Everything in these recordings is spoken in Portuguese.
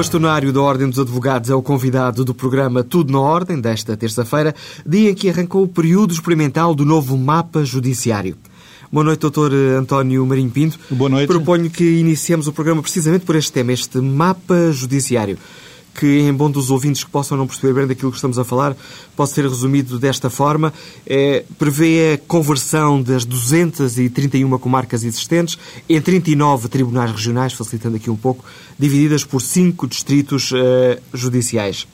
bastonário da Ordem dos Advogados é o convidado do programa Tudo na Ordem, desta terça-feira, dia em que arrancou o período experimental do novo mapa judiciário. Boa noite, doutor António Marinho Pinto. Boa noite. Proponho que iniciemos o programa precisamente por este tema, este mapa judiciário que, em bom dos ouvintes que possam não perceber bem daquilo que estamos a falar, pode ser resumido desta forma. É, prevê a conversão das 231 comarcas existentes em 39 tribunais regionais, facilitando aqui um pouco, divididas por cinco distritos uh, judiciais.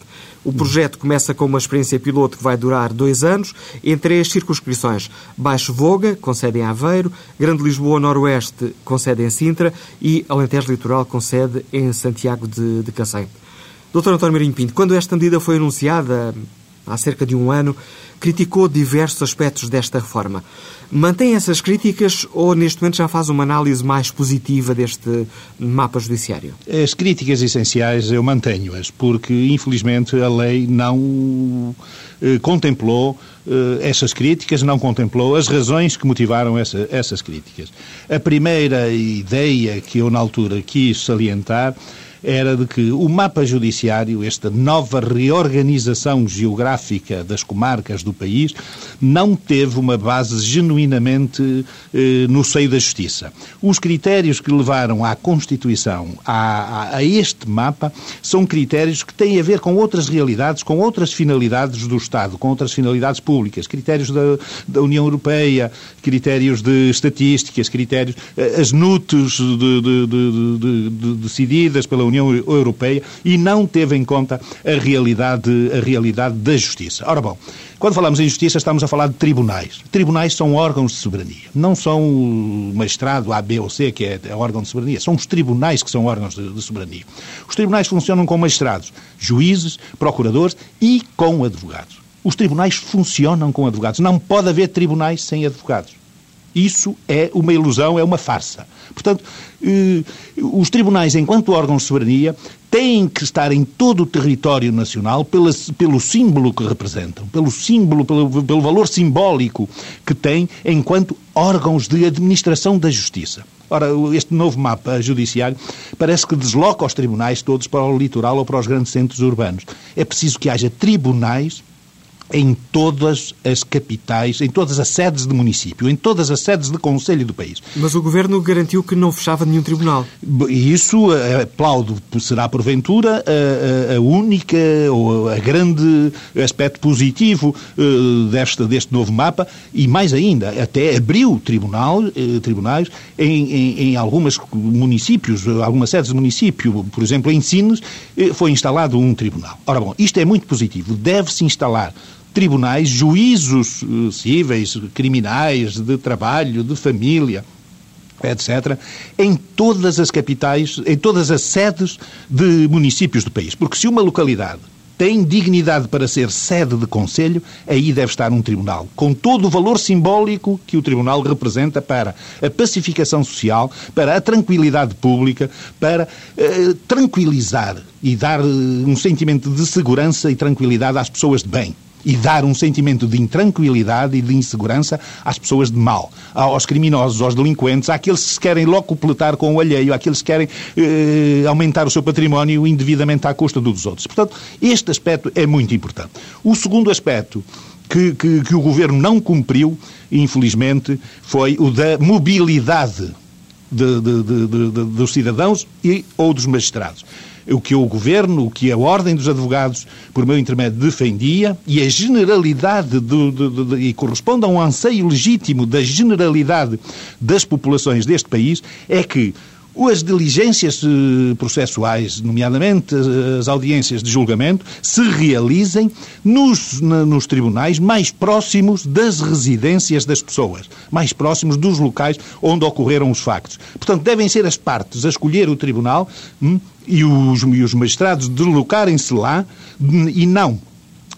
O projeto começa com uma experiência piloto que vai durar dois anos, em três circunscrições. Baixo Voga, com sede em Aveiro, Grande Lisboa Noroeste, com sede em Sintra e Alentejo Litoral, com sede em Santiago de, de Cacém. Doutor António Marinho Pinto, quando esta medida foi anunciada há cerca de um ano, criticou diversos aspectos desta reforma. Mantém essas críticas ou neste momento já faz uma análise mais positiva deste mapa judiciário? As críticas essenciais eu mantenho-as, porque infelizmente a lei não eh, contemplou eh, essas críticas, não contemplou as razões que motivaram essa, essas críticas. A primeira ideia que eu na altura quis salientar era de que o mapa judiciário, esta nova reorganização geográfica das comarcas do país, não teve uma base genuinamente eh, no seio da justiça. Os critérios que levaram à Constituição, a, a, a, este mapa, são critérios que têm a ver com outras realidades, com outras finalidades do Estado, com outras finalidades públicas, critérios da, da União Europeia, critérios de estatísticas, critérios, eh, as NUTs de, de, de, decididas pela União União Europeia e não teve em conta a realidade, a realidade da justiça. Ora bom, quando falamos em justiça, estamos a falar de tribunais. Tribunais são órgãos de soberania. Não são o magistrado A, B ou C, que é, é órgão de soberania. São os tribunais que são órgãos de, de soberania. Os tribunais funcionam com magistrados, juízes, procuradores e com advogados. Os tribunais funcionam com advogados. Não pode haver tribunais sem advogados. Isso é uma ilusão, é uma farsa. Portanto, eh, os tribunais, enquanto órgãos de soberania, têm que estar em todo o território nacional pela, pelo símbolo que representam, pelo símbolo, pelo, pelo valor simbólico que têm enquanto órgãos de administração da justiça. Ora, este novo mapa judiciário parece que desloca os tribunais todos para o litoral ou para os grandes centros urbanos. É preciso que haja tribunais em todas as capitais, em todas as sedes de município, em todas as sedes de conselho do país. Mas o Governo garantiu que não fechava nenhum tribunal. E isso, eh, aplaudo, será porventura a, a, única ou a grande aspecto positivo deste, deste novo mapa e mais ainda, até abriu tribunal, tribunais em, em, em alguns municípios, algumas sedes de município, por exemplo, em Sines, foi instalado um tribunal. Ora bom, isto é muito positivo, deve-se instalar tribunais, juízos uh, cíveis, criminais, de trabalho, de família, etc., em todas as capitais, em todas as sedes de municípios do país. Porque se uma localidade tem dignidade para ser sede de conselho, aí deve estar um tribunal, com todo o valor simbólico que o tribunal representa para a pacificação social, para a tranquilidade pública, para eh, tranquilizar e dar eh, um sentimento de segurança e tranquilidade às pessoas de bem e dar um sentimento de intranquilidade e de insegurança às pessoas de mal, aos criminosos, aos delinquentes, àqueles que se querem logo completar com o alheio, àqueles que querem eh, aumentar o seu património indevidamente à custa dos outros. Portanto, este aspecto é muito importante. O segundo aspecto que, que, que o Governo não cumpriu, infelizmente, foi o da mobilidade de, de, de, dos cidadãos e ou dos magistrados o que o Governo, o que a Ordem dos Advogados, por meu intermédio, defendia, e a generalidade, do, do, do, e corresponde a um anseio legítimo da generalidade das populações deste país, é que as diligências eh, processuais, nomeadamente eh, as audiências de julgamento, se realizem nos, nos tribunais mais próximos das residências das pessoas, mais próximos dos locais onde ocorreram os factos. Portanto, devem ser as partes a escolher o tribunal hum, e, os, e os magistrados deslocarem-se lá hum, e não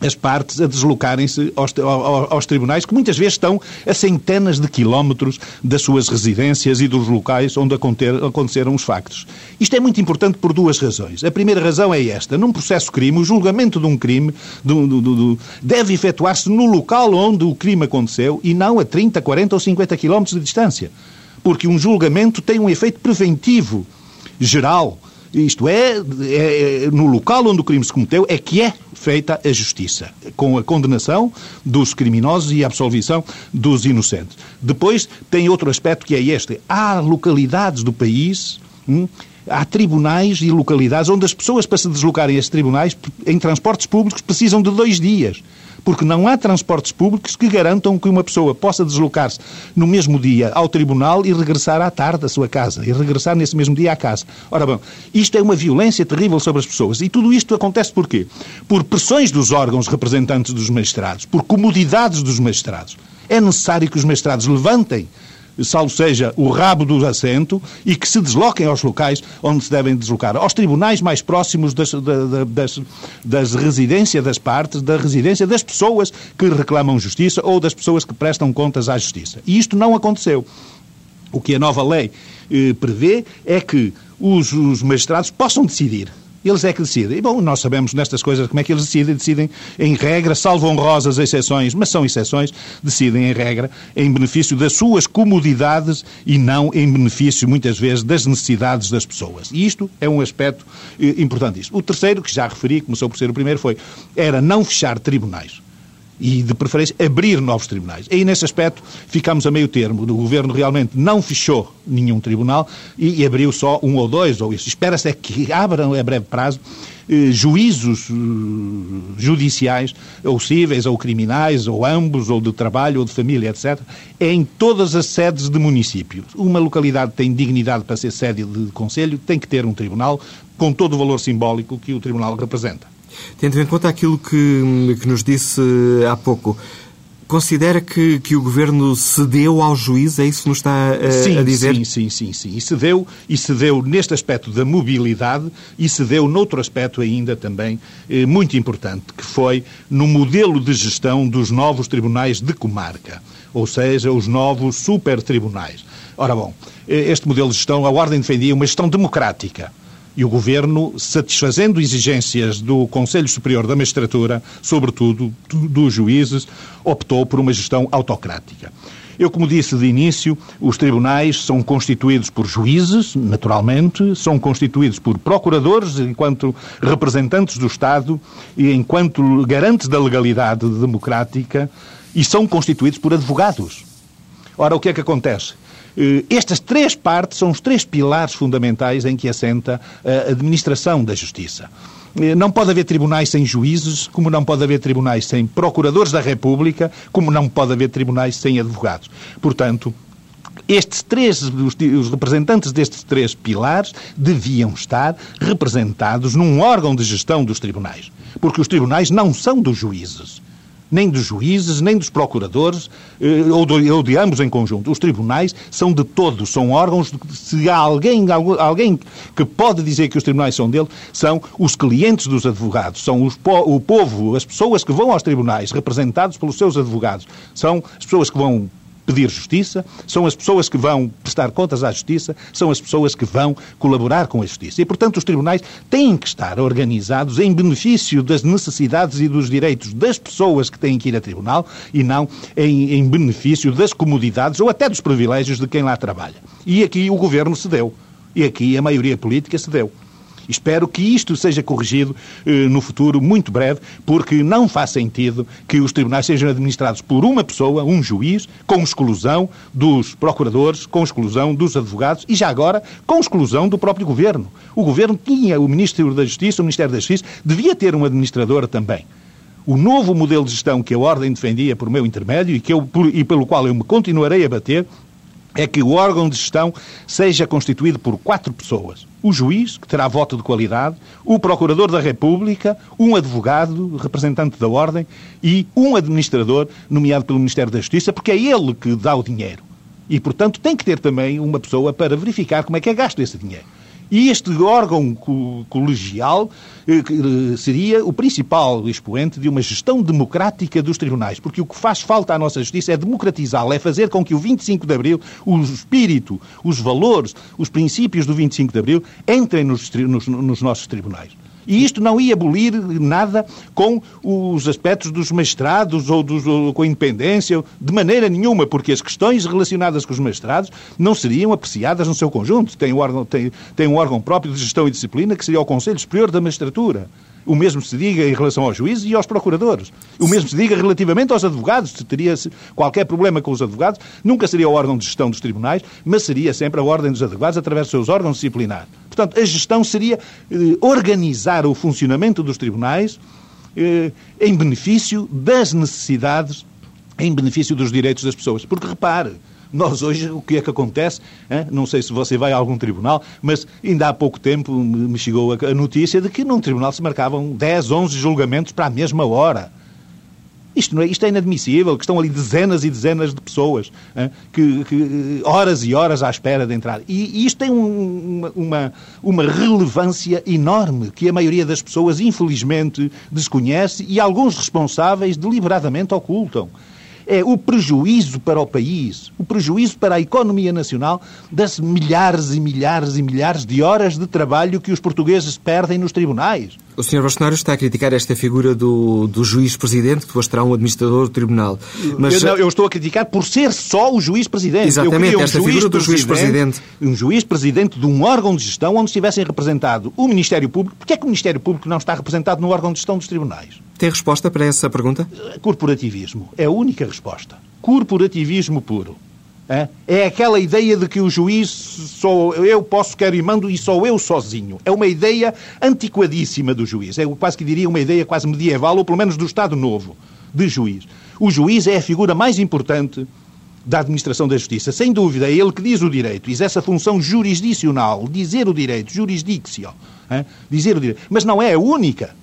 as partes a deslocarem-se aos, aos, aos, tribunais, que muitas vezes estão a centenas de quilómetros das suas residências e dos locais onde aconteceram os factos. Isto é muito importante por duas razões. A primeira razão é esta. Num processo crime, o julgamento de um crime deve efetuar-se no local onde o crime aconteceu e não a 30, 40 ou 50 quilómetros de distância. Porque um julgamento tem um efeito preventivo, geral, Isto é, é, é, no local onde o crime se cometeu é que é feita a justiça, com a condenação dos criminosos e a absolvição dos inocentes. Depois tem outro aspecto que é este. Há localidades do país. Hum, há tribunais e localidades onde as pessoas, para se deslocarem a esses tribunais, em transportes públicos, precisam de dois dias porque não há transportes públicos que garantam que uma pessoa possa deslocar-se no mesmo dia ao tribunal e regressar à tarde à sua casa, e regressar nesse mesmo dia à casa. Ora bom, isto é uma violência terrível sobre as pessoas. E tudo isto acontece por quê? Por pressões dos órgãos representantes dos magistrados, por comodidades dos magistrados. É necessário que os magistrados levantem salvo seja o rabo do assento, e que se desloquem aos locais onde se devem deslocar, aos tribunais mais próximos das, das, das residências das partes, da residência das pessoas que reclamam justiça ou das pessoas que prestam contas à justiça. E isto não aconteceu. O que a nova lei eh, prevê é que os, os magistrados possam decidir eles é que decidem. E, bom, nós sabemos nestas coisas como é que eles decidem. Decidem em regra, salvo honrosas exceções, mas são exceções, decidem em regra em benefício das suas comodidades e não em benefício, muitas vezes, das necessidades das pessoas. E isto é um aspecto eh, importantíssimo. O terceiro, que já referi, começou por ser o primeiro, foi era não fechar tribunais e, de preferência, abrir novos tribunais. Aí, nesse aspecto, ficamos a meio termo. O Governo realmente não fechou nenhum tribunal e, e abriu só um ou dois, ou isso. Espera-se é que abram a breve prazo eh, juízos eh, judiciais, ou cíveis, ou criminais, ou ambos, ou de trabalho, ou de família, etc., em todas as sedes de município. Uma localidade tem dignidade para ser sede de conselho, tem que ter um tribunal com todo o valor simbólico que o tribunal representa. Tendo em conta aquilo que, que nos disse há pouco, Considera que, que o Governo cedeu ao juiz? É isso que nos está a, sim, a dizer? Sim, sim, sim, sim. E cedeu, e cedeu neste aspecto da mobilidade e cedeu noutro aspecto ainda também eh, muito importante, que foi no modelo de gestão dos novos tribunais de comarca, ou seja, os novos supertribunais. Ora bom, eh, este modelo de gestão, a Ordem defendia uma gestão democrática e o Governo, satisfazendo exigências do Conselho Superior da Magistratura, sobretudo dos juízes, optou por uma gestão autocrática. Eu, como disse de início, os tribunais são constituídos por juízes, naturalmente, são constituídos por procuradores, enquanto representantes do Estado e enquanto garantes da legalidade democrática, e são constituídos por advogados. Ora, o que é que acontece? Eh, estas três partes são os três pilares fundamentais em que assenta a administração da justiça. Eh, não pode haver tribunais sem juízes, como não pode haver tribunais sem procuradores da República, como não pode haver tribunais sem advogados. Portanto, estes três, os representantes destes três pilares deviam estar representados num órgão de gestão dos tribunais. Porque os tribunais não são dos juízes nem dos juízes, nem dos procuradores, eh, ou de, ou de, ambos em conjunto. Os tribunais são de todos, são órgãos. Se há alguém, alguém que pode dizer que os tribunais são dele, são os clientes dos advogados, são os, o povo, as pessoas que vão aos tribunais, representados pelos seus advogados, são as pessoas que vão pedir justiça, são as pessoas que vão prestar contas à justiça, são as pessoas que vão colaborar com a justiça. E, portanto, os tribunais têm que estar organizados em benefício das necessidades e dos direitos das pessoas que têm que ir a tribunal e não em, em benefício das comodidades ou até dos privilégios de quem lá trabalha. E aqui o governo cedeu. E aqui a maioria política cedeu. Espero que isto seja corrigido eh, no futuro muito breve, porque não faz sentido que os tribunais sejam administrados por uma pessoa, um juiz, com exclusão dos procuradores, com exclusão dos advogados e, já agora, com exclusão do próprio governo. O governo tinha o Ministro da Justiça, o Ministério da Justiça, devia ter um administrador também. O novo modelo de gestão que a Ordem defendia por meu intermédio e, que eu, por, e pelo qual eu me continuarei a bater é que o órgão de gestão seja constituído por quatro pessoas. O juiz, que terá voto de qualidade, o procurador da República, um advogado, representante da Ordem, e um administrador, nomeado pelo Ministério da Justiça, porque é ele que dá o dinheiro. E, portanto, tem que ter também uma pessoa para verificar como é que é gasto esse dinheiro. E este órgão colegial eh, eh, seria o principal expoente de uma gestão democrática dos tribunais, porque o que faz falta à nossa justiça é democratizá-la, é fazer com que o 25 de Abril, o espírito, os valores, os princípios do 25 de Abril entrem nos, nos, nos nossos tribunais. E isto não ia abolir nada com os aspectos dos magistrados ou, dos, ou com a independência, de maneira nenhuma, porque as questões relacionadas com os magistrados não seriam apreciadas no seu conjunto. Tem um órgão, tem, tem um órgão próprio de gestão e disciplina que seria o Conselho Superior da Magistratura. O mesmo se diga em relação aos juízes e aos procuradores. O mesmo se diga relativamente aos advogados. Se teria qualquer problema com os advogados, nunca seria o órgão de gestão dos tribunais, mas seria sempre a ordem dos advogados através dos seus órgãos disciplinares. Portanto, a gestão seria eh, organizar o funcionamento dos tribunais eh, em benefício das necessidades, em benefício dos direitos das pessoas. Porque repare, nós hoje, o que é que acontece? Hein? Não sei se você vai a algum tribunal, mas ainda há pouco tempo me chegou a notícia de que num tribunal se marcavam 10, 11 julgamentos para a mesma hora. Isto, não é, isto é inadmissível, que estão ali dezenas e dezenas de pessoas que, que, horas e horas à espera de entrar. E, e isto tem um, uma, uma relevância enorme que a maioria das pessoas, infelizmente, desconhece e alguns responsáveis deliberadamente ocultam é o prejuízo para o país, o prejuízo para a economia nacional das milhares e milhares e milhares de horas de trabalho que os portugueses perdem nos tribunais. O Sr. Bolsonaro está a criticar esta figura do, do juiz-presidente, que depois terá um administrador do tribunal. Mas... Eu, não, eu, estou a criticar por ser só o juiz-presidente. Exatamente, um esta figura do juiz-presidente. Um juiz-presidente de um órgão de gestão onde estivessem representado o Ministério Público. Porquê é que o Ministério Público não está representado no órgão de gestão dos tribunais? Tem resposta para essa pergunta? Corporativismo. É a única resposta. Corporativismo puro. É? é aquela ideia de que o juiz sou eu posso, quero e mando e sou eu sozinho. É uma ideia antiquadíssima do juiz. É quase que diria uma ideia quase medieval, ou pelo menos do Estado Novo, de juiz. O juiz é a figura mais importante da administração da justiça. Sem dúvida, é ele que diz o direito. Exerce a função jurisdicional, dizer o direito, jurisdictio. É? Dizer o direito. Mas não é a única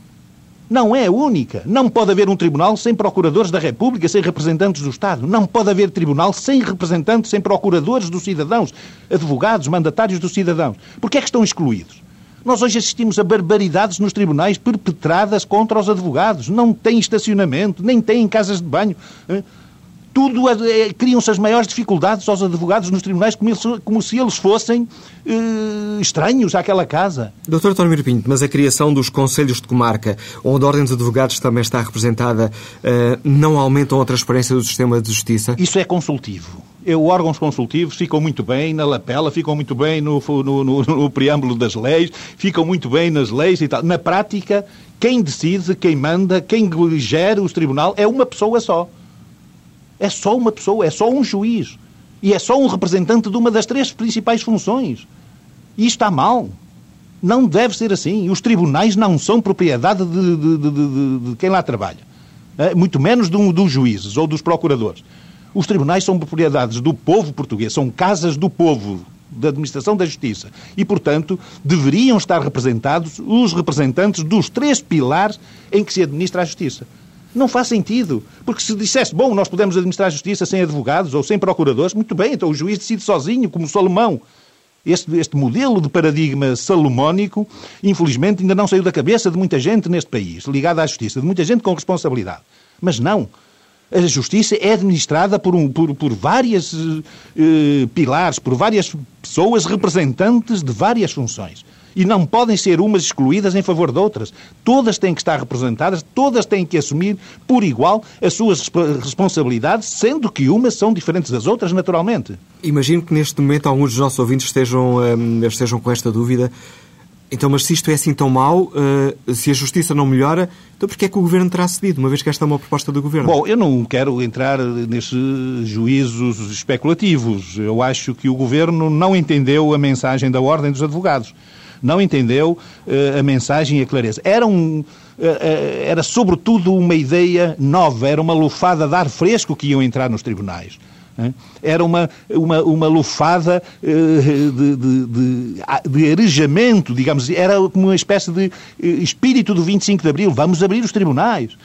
não é única. Não pode haver um tribunal sem procuradores da República, sem representantes do Estado. Não pode haver tribunal sem representantes, sem procuradores dos cidadãos, advogados, mandatários dos cidadãos. Porquê é que estão excluídos? Nós hoje assistimos a barbaridades nos tribunais perpetradas contra os advogados. Não têm estacionamento, nem têm casas de banho tudo é, criam-se as maiores dificuldades aos advogados nos tribunais como, eles, como se eles fossem eh, estranhos àquela casa. Doutor António Pinto, mas a criação dos conselhos de comarca, onde a Ordem dos Advogados também está representada, eh, não aumentam a transparência do sistema de justiça? Isso é consultivo. Eu, órgãos consultivos ficam muito bem na lapela, ficam muito bem no, no, no, no preâmbulo das leis, ficam muito bem nas leis e tal. Na prática, quem decide, quem manda, quem gera os tribunal é uma pessoa só. É só uma pessoa, é só um juiz. E é só um representante de uma das três principais funções. E está mal. Não deve ser assim. Os tribunais não são propriedade de, de, de, de quem lá trabalha. É, muito menos um, dos juízes ou dos procuradores. Os tribunais são propriedades do povo português, são casas do povo, da administração da justiça. E, portanto, deveriam estar representados os representantes dos três pilares em que se administra a justiça. Não faz sentido. Porque se dissesse, bom, nós podemos administrar a justiça sem advogados ou sem procuradores, muito bem, então o juiz decide sozinho, como Salomão. Este, este modelo de paradigma salomónico, infelizmente, ainda não saiu da cabeça de muita gente neste país, ligada à justiça, de muita gente com responsabilidade. Mas não. A justiça é administrada por, um, por, por várias eh, pilares, por várias pessoas representantes de várias funções. E não podem ser umas excluídas em favor de outras. Todas têm que estar representadas, todas têm que assumir por igual as suas responsabilidades, sendo que umas são diferentes das outras, naturalmente. Imagino que neste momento alguns dos nossos ouvintes estejam, hum, estejam com esta dúvida. Então, mas se isto é assim tão mau, uh, se a justiça não melhora, então porquê é que o Governo terá cedido, uma vez que esta é uma proposta do Governo? Bom, eu não quero entrar nesses juízos especulativos. Eu acho que o Governo não entendeu a mensagem da Ordem dos Advogados não entendeu uh, a mensagem e a clareza. Era um, uh, era sobretudo uma ideia nova, era uma lufada de ar fresco que iam entrar nos tribunais. Era uma, uma, uma lufada de, de, de, de arejamento, digamos, era uma espécie de espírito do 25 de Abril. Vamos abrir os tribunais.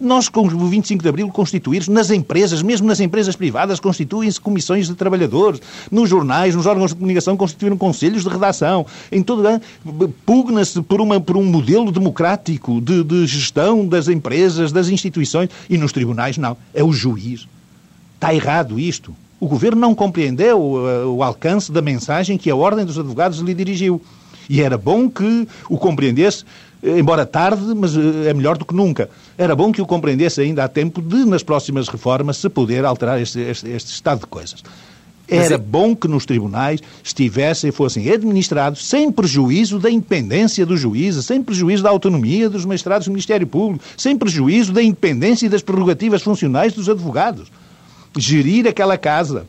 Nós, com o 25 de Abril, constituímos nas empresas, mesmo nas empresas privadas, constituem-se comissões de trabalhadores. Nos jornais, nos órgãos de comunicação, constituíram conselhos de redação. Em todo pugna-se por, por um modelo democrático de, de gestão das empresas, das instituições. E nos tribunais, não. É o juiz. Está errado isto. O governo não compreendeu o, o alcance da mensagem que a Ordem dos Advogados lhe dirigiu. E era bom que o compreendesse, embora tarde, mas eh, é melhor do que nunca. Era bom que o compreendesse ainda há tempo de, nas próximas reformas, se poder alterar este, este, este estado de coisas. Era é- bom que nos tribunais estivessem e fossem administrados sem prejuízo da independência do juiz, sem prejuízo da autonomia dos magistrados do Ministério Público, sem prejuízo da independência e das prerrogativas funcionais dos advogados. Gerir aquela casa,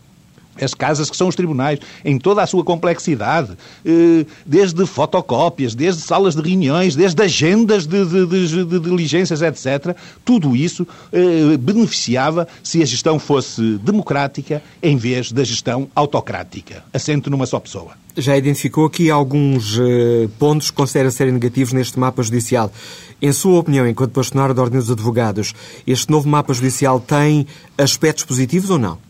as casas que são os tribunais, em toda a sua complexidade, eh, desde fotocópias, desde salas de reuniões, desde agendas de, de, de, de diligências, etc. Tudo isso eh, beneficiava se a gestão fosse democrática em vez da gestão autocrática, assente numa só pessoa. Já identificou aqui alguns eh, pontos que considera serem negativos neste mapa judicial. Em sua opinião, enquanto bastonário da Ordem dos Advogados, este novo mapa judicial tem aspectos positivos ou não?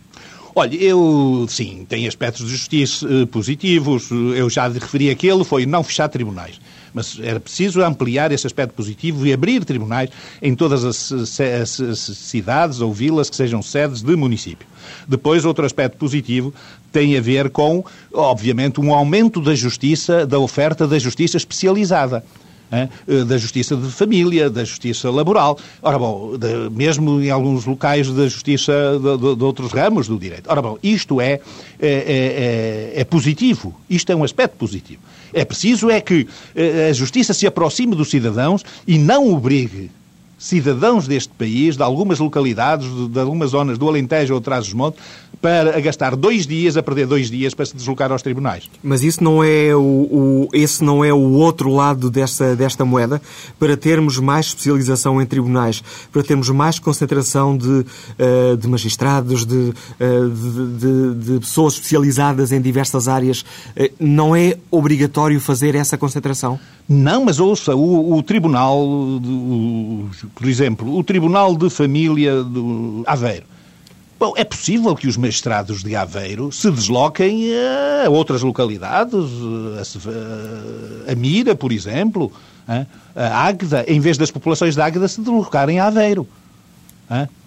Olha, eu, sim, tem aspectos de justiça uh, positivos. Eu já referi aquele, foi não fechar tribunais. Mas era preciso ampliar esse aspecto positivo e abrir tribunais em todas as, as, as cidades ou vilas que sejam sedes de município. Depois, outro aspecto positivo tem a ver com, obviamente, um aumento da justiça, da oferta da justiça especializada. Eh, da justiça de família, da justiça laboral. Ora bom, de, mesmo em alguns locais da justiça de, de, outros ramos do direito. Ora bom, isto é, é, é, é, positivo. Isto é um aspecto positivo. É preciso é que eh, a justiça se aproxime dos cidadãos e não obrigue cidadãos deste país, de algumas localidades, de algumas zonas do Alentejo ou Trás-os-Montes, para gastar dois dias, a perder dois dias para se deslocar aos tribunais. Mas isso não é o, o, esse não é o outro lado desta, desta moeda? Para termos mais especialização em tribunais, para termos mais concentração de, uh, de magistrados, de, uh, de, de, de, pessoas especializadas em diversas áreas, uh, não é obrigatório fazer essa concentração? Não, mas ouça, o, o Tribunal, o, por exemplo, o Tribunal de Família do Aveiro, Bom, é possível que os magistrados de Aveiro se desloquem a outras localidades, a, Mira, por exemplo, a Águeda, em vez das populações de Águeda se deslocarem a Aveiro.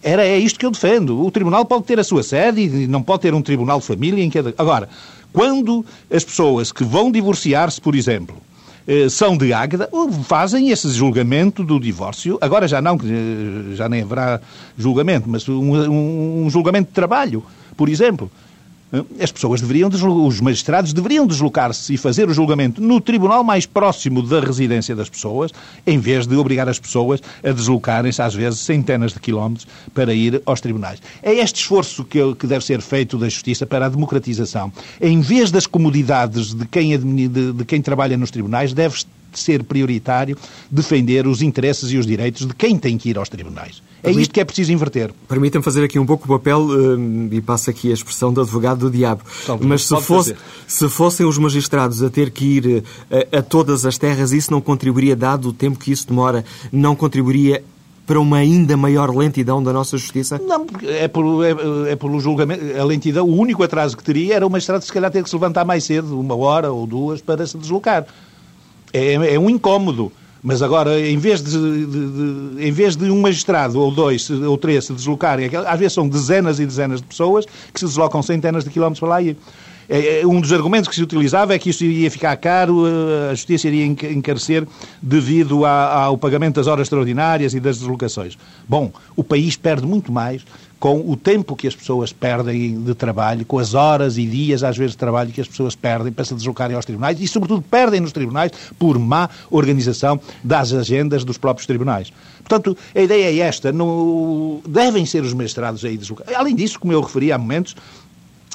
Era, é isto que eu defendo. O tribunal pode ter a sua sede e não pode ter um tribunal de família em cada... Agora, quando as pessoas que vão divorciar-se, por exemplo, são de Águeda, fazem esse julgamento do divórcio. Agora já não, eh, já nem haverá julgamento, mas um, um julgamento de trabalho, por exemplo. As pessoas deveriam, os magistrados deveriam deslocar-se e fazer o julgamento no tribunal mais próximo da residência das pessoas, em vez de obrigar as pessoas a deslocarem-se, às vezes, centenas de quilómetros para ir aos tribunais. É este esforço que, que deve ser feito da justiça para a democratização. Em vez das comodidades de quem, de, de quem trabalha nos tribunais, deve ser prioritário defender os interesses e os direitos de quem tem que ir aos tribunais. É isto que é preciso inverter. Permitam fazer aqui um pouco o papel, hum, e passa aqui a expressão do advogado do diabo. Talvez, Mas se, fosse, se fossem os magistrados a ter que ir a, eh, a todas as terras, isso não contribuiria, dado o tempo que isso demora, não contribuiria para uma ainda maior lentidão da nossa justiça? Não, é por, é, é pelo julgamento. A lentidão, o único atraso que teria era o magistrado se calhar ter que se levantar mais cedo, uma hora ou duas, para se deslocar. É, é um incómodo. Mas agora, em vez de, de, de, em vez de um magistrado ou dois ou três se deslocarem, às vezes são dezenas e dezenas de pessoas que se deslocam centenas de quilómetros para lá e é, é, um dos argumentos que se utilizava é que isso iria ficar caro, a justiça iria encarecer devido ao pagamento das horas extraordinárias e das deslocações. Bom, o país perde muito mais com o tempo que as pessoas perdem de trabalho, com as horas e dias, às vezes, de trabalho que as pessoas perdem para se deslocarem aos tribunais e, sobretudo, perdem nos tribunais por má organização das agendas dos próprios tribunais. Portanto, a ideia é esta: não... devem ser os magistrados aí deslocados. Além disso, como eu referi há momentos,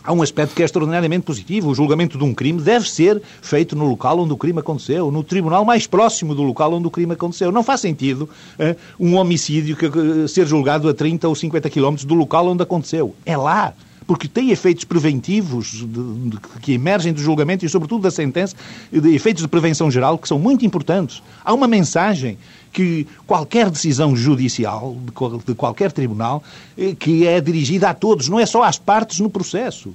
há um aspecto que é extraordinariamente positivo. O julgamento de um crime deve ser feito no local onde o crime aconteceu, no tribunal mais próximo do local onde o crime aconteceu. Não faz sentido uh, um homicídio que, uh, ser julgado a 30 ou 50 quilómetros do local onde aconteceu. É lá porque tem efeitos preventivos de, de, que emergem do julgamento e, sobretudo, da sentença, de efeitos de prevenção geral que são muito importantes. Há uma mensagem que qualquer decisão judicial de, qualquer tribunal eh, que é dirigida a todos, não é só às partes no processo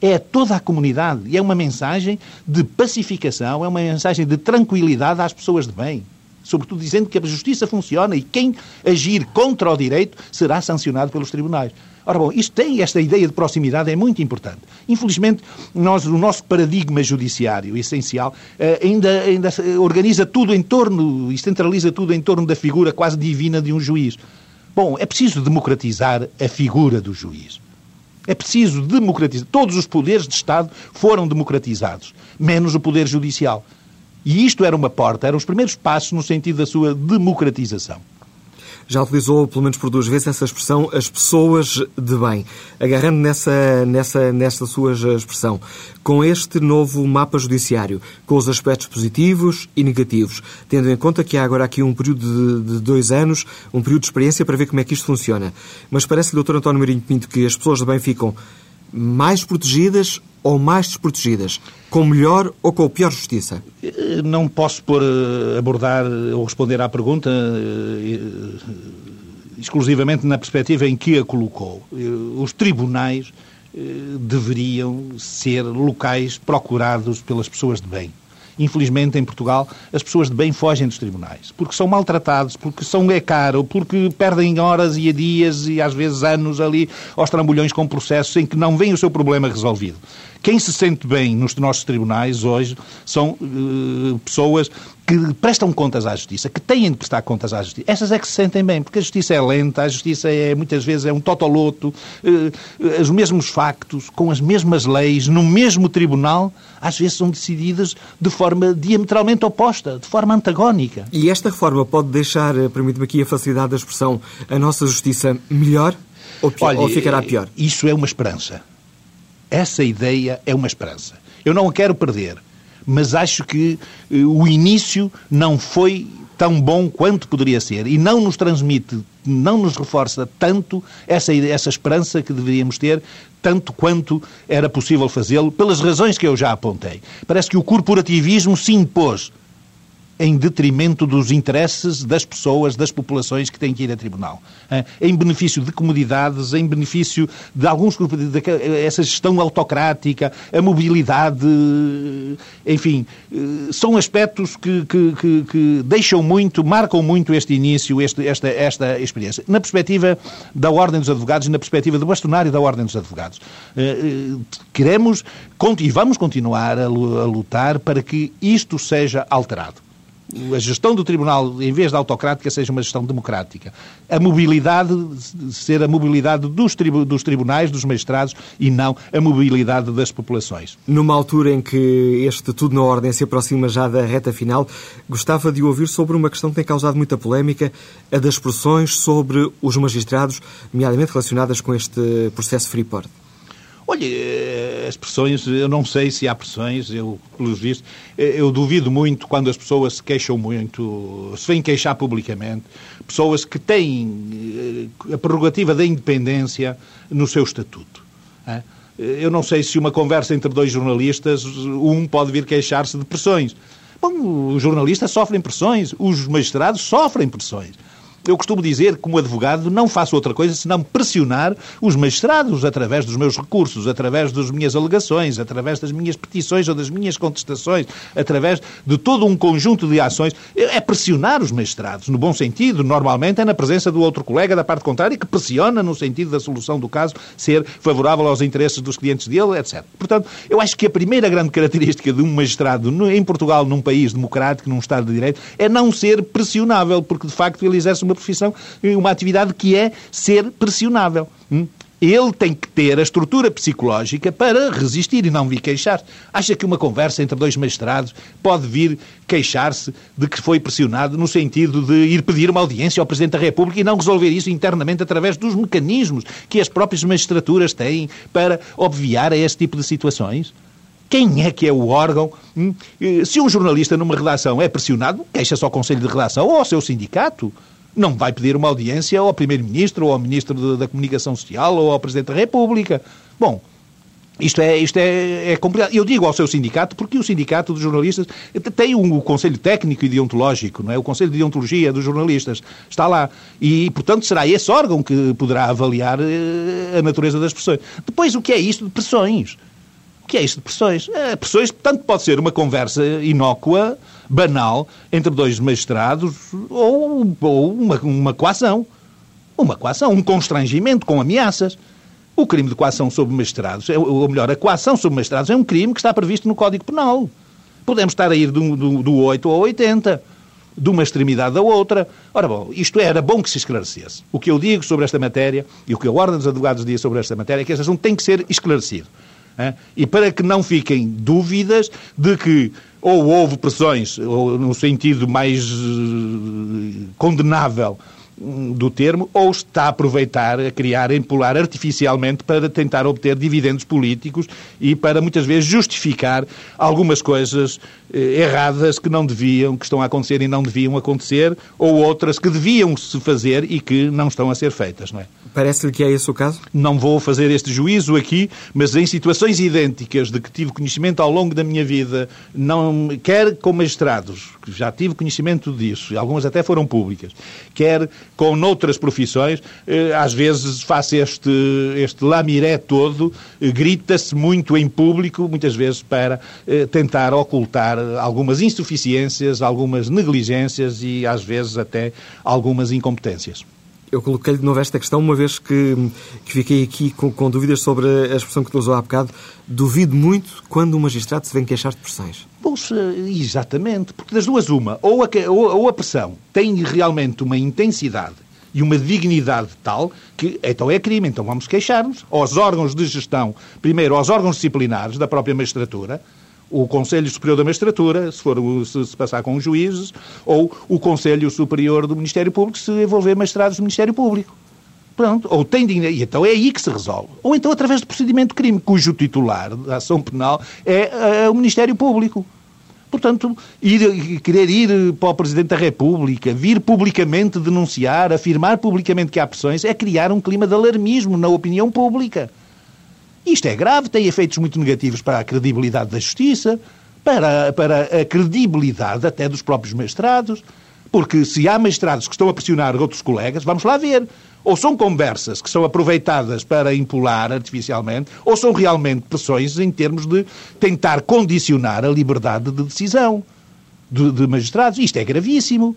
é toda a comunidade e é uma mensagem de pacificação, é uma mensagem de tranquilidade às pessoas de bem. Sobretudo dizendo que a justiça funciona e quem agir contra o direito será sancionado pelos tribunais. Ora bom, isto tem esta ideia de proximidade, é muito importante. Infelizmente, nós, o nosso paradigma judiciário essencial eh, ainda, ainda organiza tudo em torno e centraliza tudo em torno da figura quase divina de um juiz. Bom, é preciso democratizar a figura do juiz. É preciso democratizar. Todos os poderes de Estado foram democratizados, menos o poder judicial. E isto era uma porta, eram os primeiros passos no sentido da sua democratização já utilizou, pelo menos por duas vezes, essa expressão, as pessoas de bem. Agarrando nessa, nessa, nessa sua expressão, com este novo mapa judiciário, com os aspectos positivos e negativos, tendo em conta que há agora aqui um período de, de dois anos, um período de experiência para ver como é que isto funciona. Mas parece-lhe, Dr. António Marinho Pinto, que as pessoas de bem ficam mais protegidas ou mais desprotegidas? Com melhor ou com pior justiça? Eh, não posso pôr, eh, abordar ou responder à pergunta eh, exclusivamente na perspectiva em que a colocou. Os tribunais deveriam ser locais procurados pelas pessoas de bem. Infelizmente, em Portugal, as pessoas de bem fogem dos tribunais, porque são maltratados, porque são é caro, porque perdem horas e dias e às vezes anos ali aos trambolhões com processos em que não vem o seu problema resolvido. Quem se sente bem nos nossos tribunais hoje são uh, pessoas que prestam contas à justiça, que têm de prestar contas à justiça. Essas é que se sentem bem, porque a justiça é lenta, a justiça é muitas vezes é um totoloto, uh, os mesmos factos, com as mesmas leis, no mesmo tribunal, às vezes são decididas de forma diametralmente oposta, de forma antagónica. E esta reforma pode deixar, eh, permite-me aqui a facilidade da expressão, a nossa justiça melhor ou, pior, Olha, ou ficará pior? Isso é uma esperança. Essa ideia é uma esperança. Eu não a quero perder, mas acho que uh, o início não foi tão bom quanto poderia ser e não nos transmite, não nos reforça tanto essa, essa esperança que deveríamos ter, tanto quanto era possível fazê-lo, pelas razões que eu já apontei. Parece que o corporativismo se impôs em detrimento dos interesses das pessoas, das populações que têm que ir a tribunal. Em benefício de comunidades, em benefício de alguns grupos, essa gestão autocrática, a mobilidade, enfim, eh, são aspectos que, que, que, que deixam muito, marcam muito este início, este, esta, esta experiência. Na perspectiva da Ordem dos Advogados e na perspectiva do bastonário da Ordem dos Advogados. Eh, eh, queremos e vamos continuar a lutar para que isto seja alterado a gestão do Tribunal, em vez de autocrática, seja uma gestão democrática. A mobilidade ser a mobilidade dos, tribu dos tribunais, dos magistrados, e não a mobilidade das populações. Numa altura em que este tudo na ordem se aproxima já da reta final, gostava de ouvir sobre uma questão que tem causado muita polémica, a das pressões sobre os magistrados, nomeadamente relacionadas com este processo Freeport. Olha, eh, as pressões, eu não sei se há pressões, eu, pelos vistos, eh, eu duvido muito quando as pessoas se queixam muito, se vêm queixar publicamente, pessoas que têm eh, a prerrogativa da independência no seu estatuto. Eu não sei se uma conversa entre dois jornalistas, um pode vir queixar-se de pressões. Bom, os jornalistas sofrem pressões, os magistrados sofrem pressões eu costumo dizer, como advogado, não faço outra coisa senão pressionar os magistrados através dos meus recursos, através das minhas alegações, através das minhas petições ou das minhas contestações, através de todo um conjunto de ações. É pressionar os magistrados, no bom sentido, normalmente é na presença do outro colega da parte contrária que pressiona no sentido da solução do caso ser favorável aos interesses dos clientes dele, etc. Portanto, eu acho que a primeira grande característica de um magistrado em Portugal, num país democrático, num Estado de Direito, é não ser pressionável, porque de facto ele exerce uma uma profissão, uma atividade que é ser pressionável. Hum? Ele tem que ter a estrutura psicológica para resistir e não vir queixar. Acha que uma conversa entre dois magistrados pode vir queixar-se de que foi pressionado no sentido de ir pedir uma audiência ao Presidente da República e não resolver isso internamente através dos mecanismos que as próprias magistraturas têm para obviar a este tipo de situações? Quem é que é o órgão? Hum? Se um jornalista numa redação é pressionado, queixa-se ao Conselho de Redação ou ao seu sindicato não vai pedir uma audiência ao Primeiro-Ministro, ou ao Ministro da Comunicação Social, ou ao Presidente da República. Bom, isto é, isto é, é complicado. Eu digo ao seu sindicato porque o sindicato dos jornalistas tem um, o Conselho Técnico e Deontológico, não é? O Conselho de Deontologia dos jornalistas está lá. E, portanto, será esse órgão que poderá avaliar eh, a natureza das pressões. Depois, o que é isto de pressões? O que é isto de pressões? É, pressões, portanto, pode ser uma conversa inócua banal entre dois magistrados ou, ou uma, uma coação. Uma coação, um constrangimento com ameaças. O crime de coação sobre magistrados, é, ou melhor, a coação sobre magistrados é um crime que está previsto no Código Penal. Podemos estar a ir do, do, do 8 ao 80 de uma extremidade à outra. Ora bom, isto era bom que se esclarecesse. O que eu digo sobre esta matéria e o que a Ordem dos Advogados diz sobre esta matéria é que este assunto tem que ser esclarecido. Hein? E para que não fiquem dúvidas de que ou houve pressões, ou no sentido mais uh, condenável, do termo, ou está a aproveitar, a criar, a empolar artificialmente para tentar obter dividendos políticos e para muitas vezes justificar algumas coisas eh, erradas que não deviam, que estão a acontecer e não deviam acontecer, ou outras que deviam se fazer e que não estão a ser feitas, não é? Parece-lhe que é esse o caso? Não vou fazer este juízo aqui, mas em situações idênticas de que tive conhecimento ao longo da minha vida, não, quer com magistrados, que já tive conhecimento disso, e algumas até foram públicas, quer com noutras profissões, eh, às vezes faço este, este lamiré todo, eh, grita-se muito em público, muitas vezes para eh, tentar ocultar algumas insuficiências, algumas negligências e às vezes até algumas incompetências. Eu coloquei-lhe de novo esta questão, uma vez que, que fiquei aqui com, com, dúvidas sobre a expressão que usou há bocado. Duvido muito quando um magistrado se vem queixar de pressões. Pois, exatamente, porque das duas uma, ou a, ou a pressão tem realmente uma intensidade e uma dignidade tal que então é crime, então vamos queixar-nos aos órgãos de gestão, primeiro aos órgãos disciplinares da própria magistratura, o Conselho Superior da Magistratura, se, for, se, se, passar com os juízes, ou o Conselho Superior do Ministério Público, se envolver magistrados do Ministério Público. Pronto, ou tem dinheiro, e então é aí que se resolve. Ou então através do procedimento de crime, cujo titular da ação penal é, é o Ministério Público. Portanto, ir, querer ir para o Presidente da República, vir publicamente denunciar, afirmar publicamente que há pressões, é criar um clima de alarmismo na opinião pública. Isto é grave, tem efeitos muito negativos para a credibilidade da justiça, para, para a credibilidade até dos próprios magistrados, porque se há magistrados que estão a pressionar outros colegas, vamos lá ver. Ou são conversas que são aproveitadas para impular artificialmente, ou são realmente pressões em termos de tentar condicionar a liberdade de decisão de, de magistrados. Isto é gravíssimo.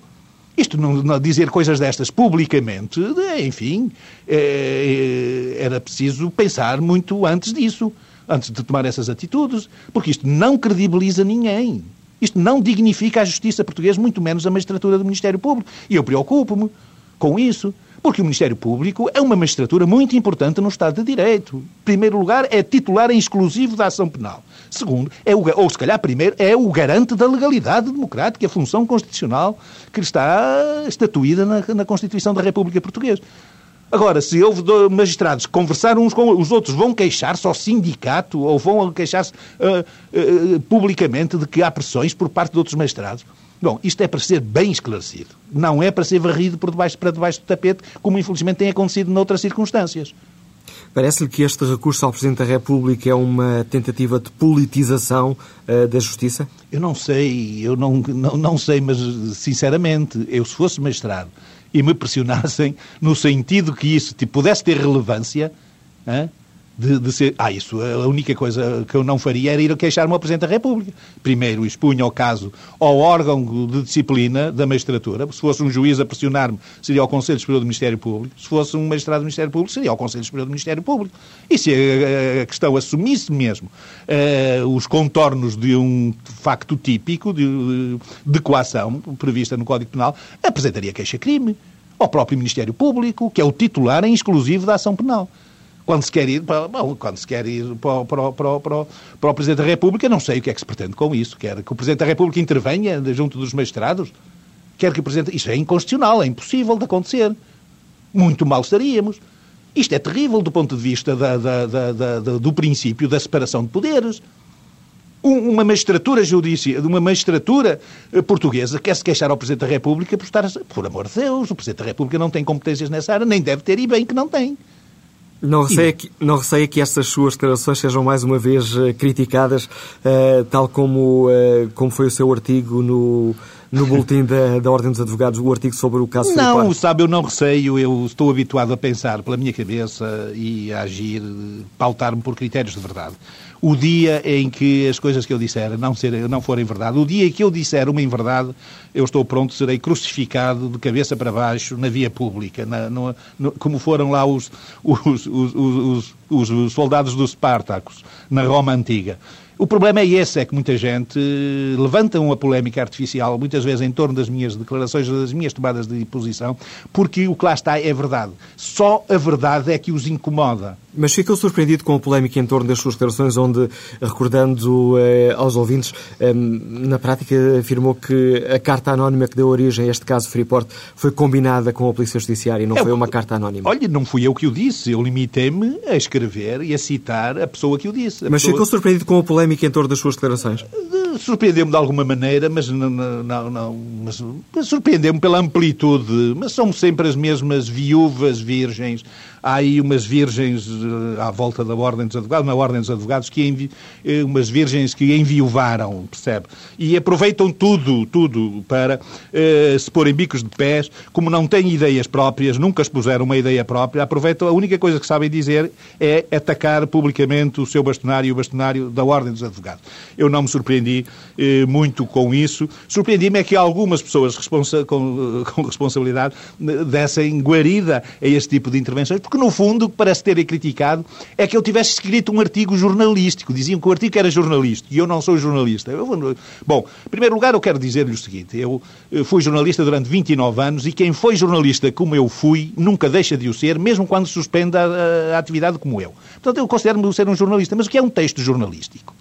Isto não, não, dizer coisas destas publicamente, enfim, é, era preciso pensar muito antes disso, antes de tomar essas atitudes, porque isto não credibiliza ninguém. Isto não dignifica a justiça portuguesa, muito menos a magistratura do Ministério Público. E eu preocupo-me com isso. Porque o Ministério Público é uma magistratura muito importante no Estado de Direito. Em primeiro lugar, é titular exclusivo da ação penal. Segundo, é o, ou se calhar primeiro, é o garante da legalidade democrática, a função constitucional que está estatuída na, na Constituição da República Portuguesa. Agora, se houve magistrados que conversaram uns com os outros, vão queixar-se ao sindicato ou vão queixar-se uh, uh, publicamente de que há pressões por parte de outros magistrados. Bom, isto é para ser bem esclarecido. Não é para ser varrido por debaixo, para debaixo do tapete, como infelizmente tem acontecido noutras circunstâncias. Parece-lhe que este recurso ao Presidente da República é uma tentativa de politização uh, da Justiça? Eu não sei, eu não, não, não sei, mas sinceramente, eu se fosse magistrado e me pressionassem no sentido que isso tipo, pudesse ter relevância, hein, de, de, ser. Ah, isso, a única coisa que eu não faria era ir queixar-me ao Presidente da República. Primeiro, expunha o caso ao órgão de disciplina da magistratura. Se fosse um juiz a pressionar-me, seria ao Conselho Superior do Ministério Público. Se fosse um magistrado do Ministério Público, seria ao Conselho Superior do Ministério Público. E se a, a questão assumisse mesmo uh, os contornos de um facto típico de, de coação prevista no Código Penal, apresentaria queixa-crime ao próprio Ministério Público, que é o titular em exclusivo da ação penal quando se quer ir para, bom, quando se quer ir para, para, para, para, para o Presidente da República, não sei o que é que se pretende com isso. Quer que o Presidente da República intervenha junto dos magistrados? Quer que o Presidente... Isso é inconstitucional, é impossível de acontecer. Muito mal estaríamos. Isto é terrível do ponto de vista da, da, da, do princípio da separação de poderes. Uma magistratura judicial, uma magistratura eh, portuguesa quer se queixar ao Presidente da República por estar... Por amor de Deus, o Presidente da República não tem competências nessa área, nem deve ter, e bem que não tem. Não receia, que, não receia que estas suas declarações sejam mais uma vez uh, criticadas, uh, tal como, uh, como foi o seu artigo no, no boletim da, da Ordem dos Advogados o artigo sobre o caso Não, sabe, eu não receio, eu estou habituado a pensar pela minha cabeça e a agir, pautar-me por critérios de verdade. O dia em que as coisas que eu disser não, ser, não forem verdade, o dia em que eu disser uma inverdade, eu estou pronto, serei crucificado de cabeça para baixo na via pública, na, no, no, como foram lá os, os, os, os soldados dos Spartacus, na Roma Antiga. O problema é esse, é que muita gente levanta uma polémica artificial, muitas vezes em torno das minhas declarações, das minhas tomadas de posição, porque o que lá está é verdade. Só a verdade é que os incomoda. Mas ficou surpreendido com a polémica em torno das suas declarações, onde, recordando eh, aos ouvintes, eh, na prática afirmou que a carta anónima que deu origem a este caso Freeport foi combinada com a Polícia Judiciária e não é, foi uma carta anónima. Olha, não fui eu que o disse, eu limitei-me a escrever e a citar a pessoa que o disse. Mas pessoa... ficou surpreendido com a polémica em torno das suas declarações? Surpreendeu-me de alguma maneira, mas não, não, não mas, mas surpreendeu-me pela amplitude. Mas são sempre as mesmas viúvas virgens há aí umas virgens eh, à volta da Ordem dos Advogados, na Ordem dos Advogados, que envi... Eh, umas virgens que enviuvaram, percebe? E aproveitam tudo, tudo para uh, se porem bicos de pés, como não têm ideias próprias, nunca expuseram uma ideia própria, aproveitam, a única coisa que sabem dizer é atacar publicamente o seu bastonário e o bastonário da Ordem dos Advogados. Eu não me surpreendi uh, muito com isso. Surpreendi-me é que algumas pessoas responsa com, com responsabilidade dessem guarida a este tipo de intervenções, porque que no fundo, parece terem criticado, é que eu tivesse escrito um artigo jornalístico. Diziam que o artigo era jornalístico e eu não sou jornalista. Eu, bom, em primeiro lugar, eu quero dizer-lhe o seguinte: eu fui jornalista durante 29 anos e quem foi jornalista como eu fui nunca deixa de o ser, mesmo quando suspende a, a atividade como eu. Portanto, eu considero-me ser um jornalista. Mas o que é um texto jornalístico?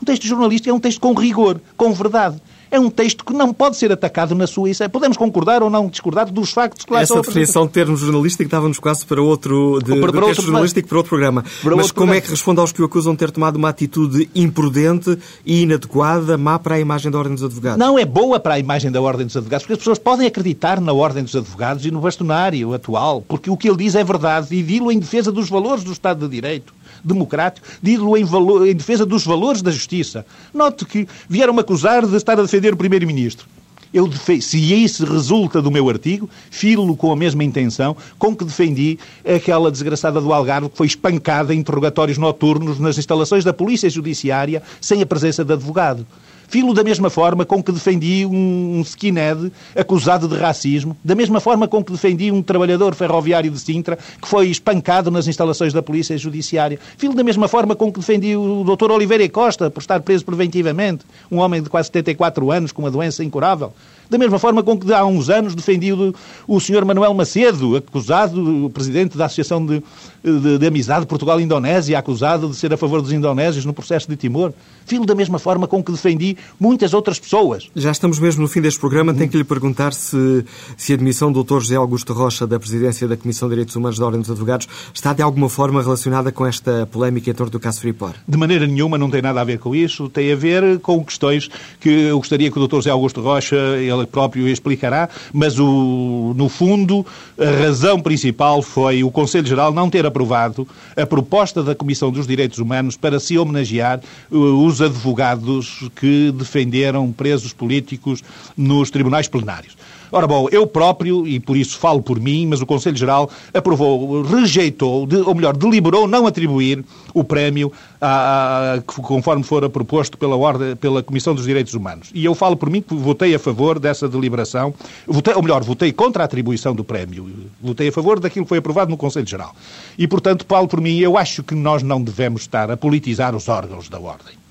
Um texto jornalístico é um texto com rigor, com verdade é um texto que não pode ser atacado na sua essência. Podemos concordar ou não discordar dos factos que lá Essa definição de termo jornalístico estava-nos quase para outro, de, para, para outro jornalístico para outro programa. Para Mas outro como programa. é que responde aos que o acusam de ter tomado uma atitude imprudente e inadequada, má para a imagem da Ordem dos Advogados? Não, é boa para a imagem da Ordem dos Advogados, porque as pessoas podem acreditar na Ordem dos Advogados e no bastonário atual, porque o que ele diz é verdade e dilo em defesa dos valores do Estado de Direito democrático, dilo em, em defesa dos valores da justiça. Note que vieram-me acusar de estar a defender o Primeiro-Ministro. Eu se isso resulta do meu artigo, filo com a mesma intenção com que defendi aquela desgraçada do Algarve que foi espancada em interrogatórios noturnos nas instalações da Polícia Judiciária sem a presença de advogado. Filo da mesma forma com que defendi um skinhead acusado de racismo, da mesma forma com que defendi um trabalhador ferroviário de Sintra que foi espancado nas instalações da Polícia Judiciária. Filo da mesma forma com que defendi o Dr. Oliveira Costa por estar preso preventivamente, um homem de quase 74 anos com uma doença incurável. Da mesma forma com que há uns anos defendi o, o Sr. Manuel Macedo, acusado, o presidente da Associação de, de, de Amizade Portugal-Indonésia, acusado de ser a favor dos indonésios no processo de Timor. Filo da mesma forma com que defendi muitas outras pessoas. Já estamos mesmo no fim deste programa. Tenho que lhe perguntar se, se a admissão do Dr. José Augusto Rocha da presidência da Comissão de Direitos Humanos da Ordem dos Advogados está de alguma forma relacionada com esta polémica em torno do caso Freeport. De maneira nenhuma, não tem nada a ver com isso. Tem a ver com questões que eu gostaria que o Dr. José Augusto Rocha ele próprio explicará, mas o, no fundo a razão principal foi o Conselho Geral não ter aprovado a proposta da Comissão dos Direitos Humanos para se homenagear uh, os advogados que defenderam presos políticos nos tribunais plenários. Ora bom, eu próprio, e por isso falo por mim, mas o Conselho Geral aprovou, rejeitou, de, ou melhor, deliberou não atribuir o prémio a, a, conforme fora proposto pela, ordem, pela Comissão dos Direitos Humanos. E eu falo por mim que votei a favor dessa deliberação, votei, ou melhor, votei contra a atribuição do prémio. Votei a favor daquilo que foi aprovado no Conselho Geral. E, portanto, falo por mim, eu acho que nós não devemos estar a politizar os órgãos da Ordem.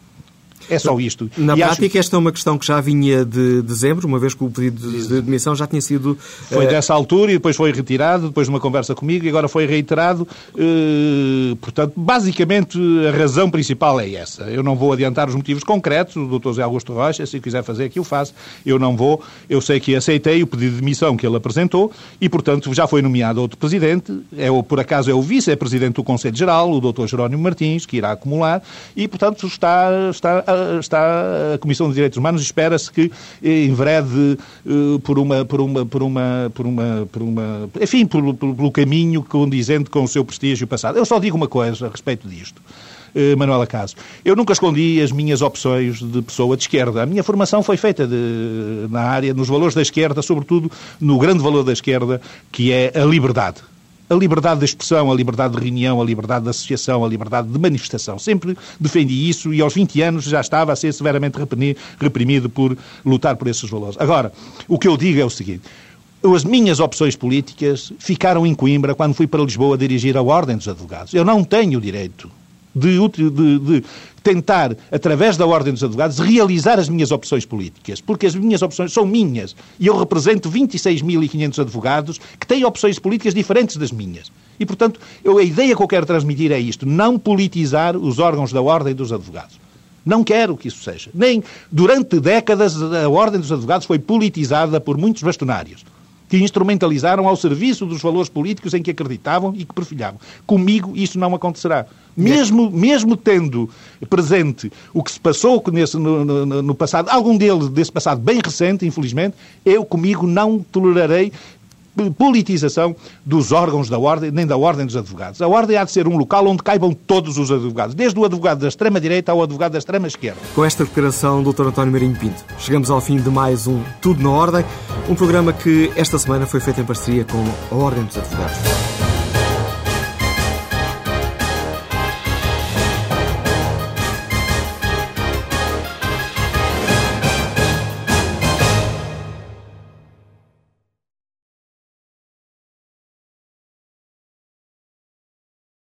É só isto. Na e prática, acho... esta é uma questão que já vinha de dezembro, uma vez que o pedido de demissão já tinha sido. Foi uh... dessa altura e depois foi retirado, depois de uma conversa comigo, e agora foi reiterado. Uh, portanto, basicamente, a razão principal é essa. Eu não vou adiantar os motivos concretos, o Dr. José Augusto Rocha, se quiser fazer aqui, o faz. Eu não vou. Eu sei que aceitei o pedido de demissão que ele apresentou e, portanto, já foi nomeado outro presidente. É, por acaso é o vice-presidente do Conselho Geral, o Dr. Jerónimo Martins, que irá acumular, e, portanto, está, está está a Comissão de Direitos Humanos espera-se que eh, enverede eh, por uma, por uma, por uma, por uma, por uma, enfim, pelo, pelo caminho condizente com o seu prestígio passado. Eu só digo uma coisa a respeito disto. eh, Manuela Caso. Eu nunca escondi as minhas opções de pessoa de esquerda. A minha formação foi feita de, na área, nos valores da esquerda, sobretudo no grande valor da esquerda, que é a liberdade a liberdade de expressão, a liberdade de reunião, a liberdade de associação, a liberdade de manifestação. Sempre defendi isso e aos 20 anos já estava a ser severamente reprimido por lutar por esses valores. Agora, o que eu digo é o seguinte. As minhas opções políticas ficaram em Coimbra quando fui para Lisboa dirigir a Ordem dos Advogados. Eu não tenho direito de, de, de, tentar, através da Ordem dos Advogados, realizar as minhas opções políticas, porque as minhas opções são minhas e eu represento 26.500 advogados que têm opções políticas diferentes das minhas. E, portanto, eu, a ideia que eu quero transmitir é isto: não politizar os órgãos da Ordem dos Advogados. Não quero que isso seja. Nem durante décadas a Ordem dos Advogados foi politizada por muitos bastonários que instrumentalizaram ao serviço dos valores políticos em que acreditavam e que perfilhavam. Comigo isso não acontecerá. Mesmo, mesmo tendo presente o que se passou nesse, no, no, no passado, algum deles desse passado bem recente, infelizmente, eu comigo não tolerarei politização dos órgãos da Ordem, nem da Ordem dos Advogados. A Ordem há de ser um local onde caibam todos os advogados, desde o advogado da extrema-direita ao advogado da extrema-esquerda. Com esta declaração, Dr. António Marinho Pinto, chegamos ao fim de mais um Tudo na Ordem, um programa que esta semana foi feito em parceria com a Ordem dos Advogados.